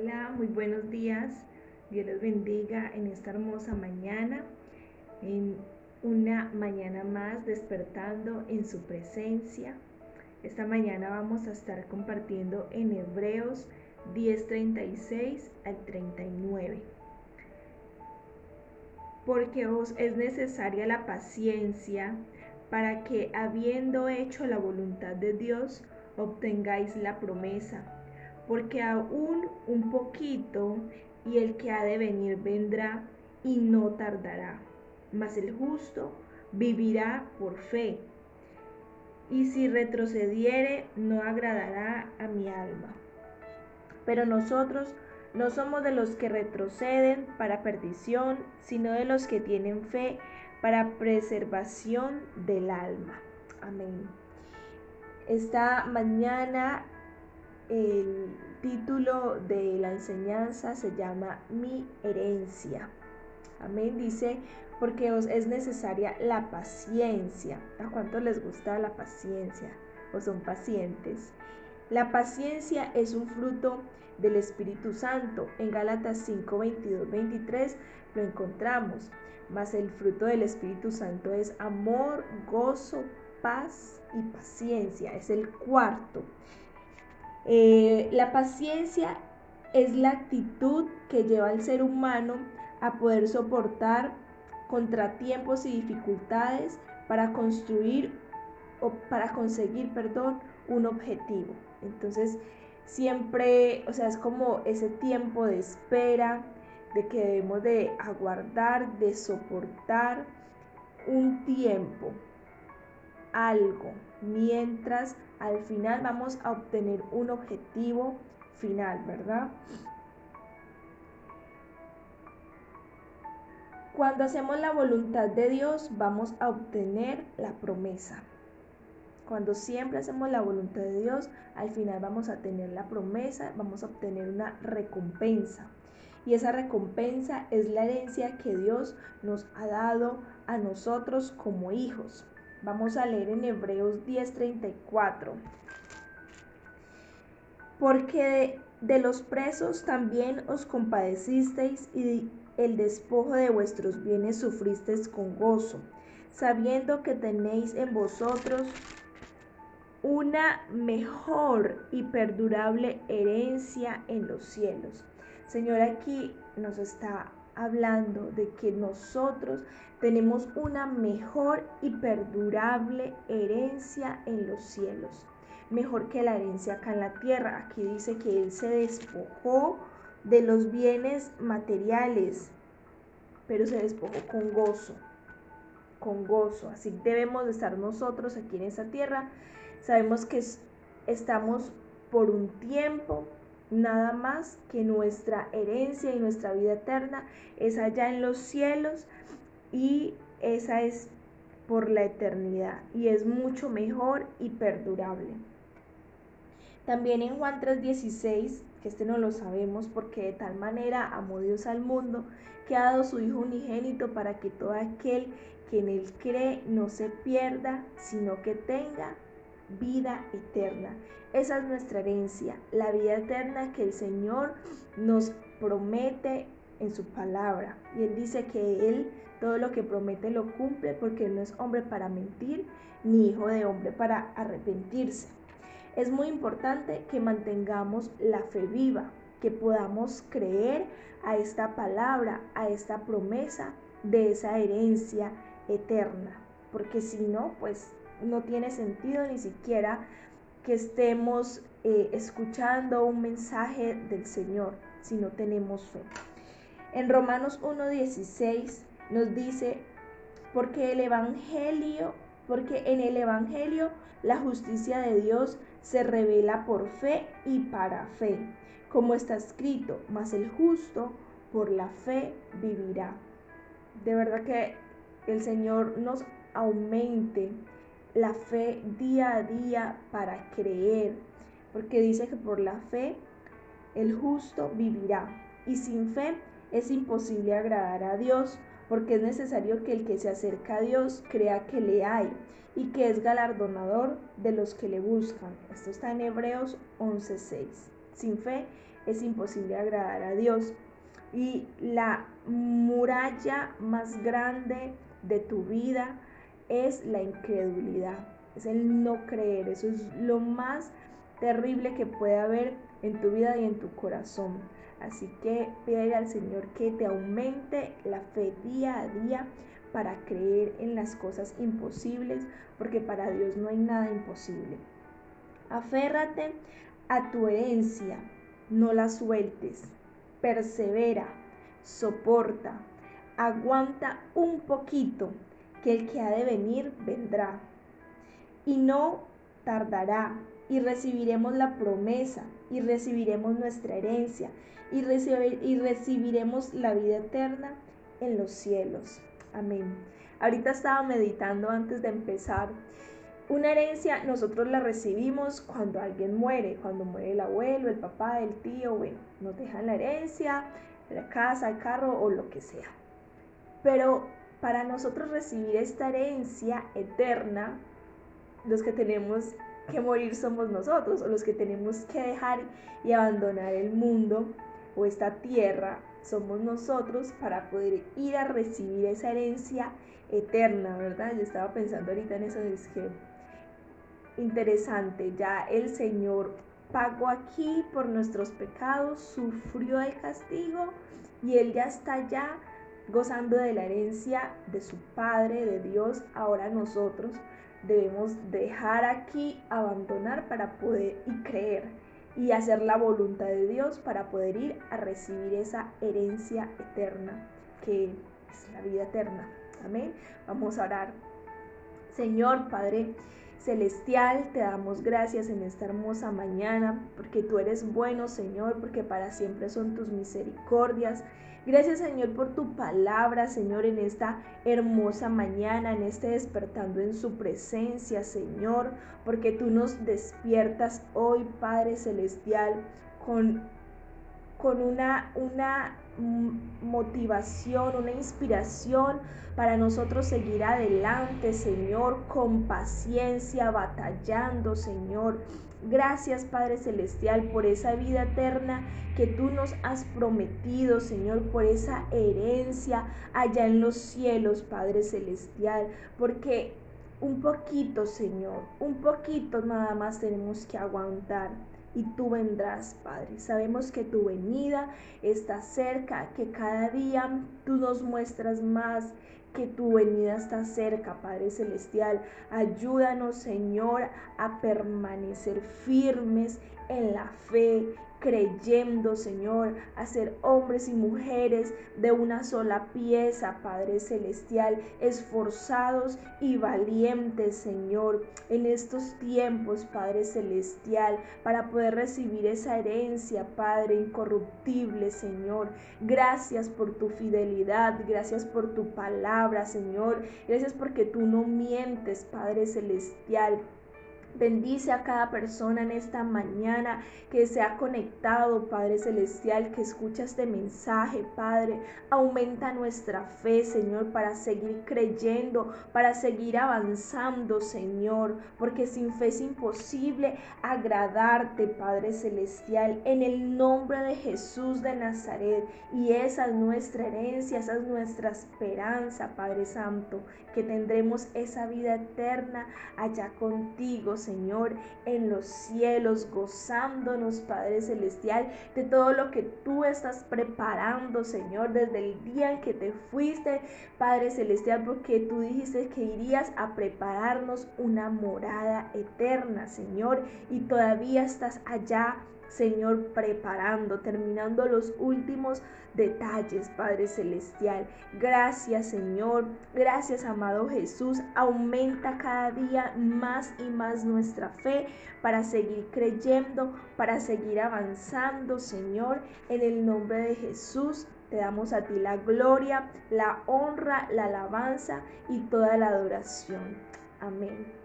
Hola, muy buenos días. Dios les bendiga en esta hermosa mañana, en una mañana más despertando en su presencia. Esta mañana vamos a estar compartiendo en Hebreos 10:36 al 39. Porque os es necesaria la paciencia para que, habiendo hecho la voluntad de Dios, obtengáis la promesa. Porque aún un poquito y el que ha de venir vendrá y no tardará. Mas el justo vivirá por fe. Y si retrocediere, no agradará a mi alma. Pero nosotros no somos de los que retroceden para perdición, sino de los que tienen fe para preservación del alma. Amén. Esta mañana el título de la enseñanza se llama Mi herencia. Amén. Dice, porque os es necesaria la paciencia. ¿A cuánto les gusta la paciencia? ¿O son pacientes? La paciencia es un fruto del Espíritu Santo. En Gálatas 5, 22, 23 lo encontramos. Mas el fruto del Espíritu Santo es amor, gozo, paz y paciencia. Es el cuarto. Eh, la paciencia es la actitud que lleva al ser humano a poder soportar contratiempos y dificultades para construir o para conseguir, perdón, un objetivo. Entonces, siempre, o sea, es como ese tiempo de espera, de que debemos de aguardar, de soportar un tiempo, algo, mientras al final vamos a obtener un objetivo final, ¿verdad? Cuando hacemos la voluntad de Dios, vamos a obtener la promesa. Cuando siempre hacemos la voluntad de Dios, al final vamos a tener la promesa, vamos a obtener una recompensa. Y esa recompensa es la herencia que Dios nos ha dado a nosotros como hijos. Vamos a leer en Hebreos 10:34. Porque de, los presos también os compadecisteis y el despojo de vuestros bienes sufristeis con gozo, sabiendo que tenéis en vosotros una mejor y perdurable herencia en los cielos. Señor, aquí nos está hablando de que nosotros tenemos una mejor y perdurable herencia en los cielos, mejor que la herencia acá en la tierra. Aquí dice que Él se despojó de los bienes materiales, pero se despojó con gozo, con gozo. Así debemos de estar nosotros aquí en esta tierra. Sabemos que estamos por un tiempo, nada más que nuestra herencia y nuestra vida eterna es allá en los cielos y esa es por la eternidad y es mucho mejor y perdurable. También en Juan 3:16, que este no lo sabemos porque de tal manera amó Dios al mundo que ha dado su Hijo unigénito para que todo aquel que en él cree no se pierda, sino que tenga vida eterna. Esa es nuestra herencia, la vida eterna que el Señor nos promete en su palabra. Y Él dice que Él todo lo que promete lo cumple porque no es hombre para mentir, ni hijo de hombre para arrepentirse. Es muy importante que mantengamos la fe viva, que podamos creer a esta palabra, a esta promesa de esa herencia eterna. Porque si no, pues no tiene sentido ni siquiera que estemos eh, escuchando un mensaje del Señor si no tenemos fe. En Romanos 1.16 nos dice, porque el Evangelio, porque en el Evangelio la justicia de Dios se revela por fe y para fe, como está escrito, mas el justo por la fe vivirá. De verdad que el Señor nos aumente la fe día a día para creer, porque dice que por la fe el justo vivirá y sin fe es imposible agradar a Dios, porque es necesario que el que se acerca a Dios crea que le hay y que es galardonador de los que le buscan. Esto está en Hebreos 11:6. Sin fe es imposible agradar a Dios. Y la muralla más grande de tu vida es la incredulidad, es el no creer. Eso es lo más terrible que puede haber en tu vida y en tu corazón. Así que pide al Señor que te aumente la fe día a día para creer en las cosas imposibles, porque para Dios no hay nada imposible. Aférrate a tu herencia, no la sueltes. Persevera, soporta, aguanta un poquito, que el que ha de venir vendrá. Y no tardará, y recibiremos la promesa, y recibiremos nuestra herencia, y, y recibiremos la vida eterna en los cielos. Amén. Ahorita estaba meditando antes de empezar. Una herencia nosotros la recibimos cuando alguien muere, cuando muere el abuelo, el papá, el tío, bueno, nos dejan la herencia, la casa, el carro o lo que sea. Pero para nosotros recibir esta herencia eterna, los que tenemos que morir somos nosotros, o los que tenemos que dejar y abandonar el mundo o esta tierra somos nosotros para poder ir a recibir esa herencia eterna, ¿verdad? Yo estaba pensando ahorita en eso, es que interesante, ya el Señor pagó aquí por nuestros pecados, sufrió el castigo y Él ya está ya gozando de la herencia de su Padre, de Dios, ahora nosotros debemos dejar aquí, abandonar para poder y creer y hacer la voluntad de Dios para poder ir a recibir esa herencia eterna que es la vida eterna. Amén. Vamos a orar. Señor Padre Celestial, te damos gracias en esta hermosa mañana, porque tú eres bueno, Señor, porque para siempre son tus misericordias. Gracias Señor por tu palabra, Señor, en esta hermosa mañana, en este despertando en su presencia, Señor, porque tú nos despiertas hoy, Padre Celestial, con, con una, una motivación, una inspiración para nosotros seguir adelante, Señor, con paciencia, batallando, Señor. Gracias, Padre Celestial, por esa vida eterna que tú nos has prometido, Señor, por esa herencia allá en los cielos, Padre Celestial, porque un poquito, Señor, un poquito nada más tenemos que aguantar y tú vendrás, Padre. Sabemos que tu venida está cerca, que cada día tú nos muestras más que tu venida está cerca, Padre Celestial. Ayúdanos, Señor, a permanecer firmes en la fe, creyendo, Señor, a ser hombres y mujeres de una sola pieza, Padre Celestial, esforzados y valientes, Señor, en estos tiempos, Padre Celestial, para poder recibir esa herencia, Padre incorruptible, Señor. Gracias por tu fidelidad, gracias por tu palabra, Señor. Gracias porque tú no mientes, Padre Celestial. Bendice a cada persona en esta mañana que se ha conectado, Padre Celestial, que escucha este mensaje, Padre. Aumenta nuestra fe, Señor, para seguir creyendo, para seguir avanzando, Señor, porque sin fe es imposible agradarte, Padre Celestial, en el nombre de Jesús de Nazaret. Y esa es nuestra herencia, esa es nuestra esperanza, Padre Santo, que tendremos esa vida eterna allá contigo, Señor, en los cielos, gozándonos, Padre Celestial, de todo lo que tú estás preparando, Señor, desde el día en que te fuiste, Padre Celestial, porque tú dijiste que irías a prepararnos una morada eterna, Señor, y todavía estás allá Señor, preparando, terminando los últimos detalles, Padre Celestial. Gracias, Señor. Gracias, amado Jesús. Aumenta cada día más y más nuestra fe para seguir creyendo, para seguir avanzando, Señor. En el nombre de Jesús. Te damos a ti la gloria, la honra, la alabanza y toda la adoración. Amén.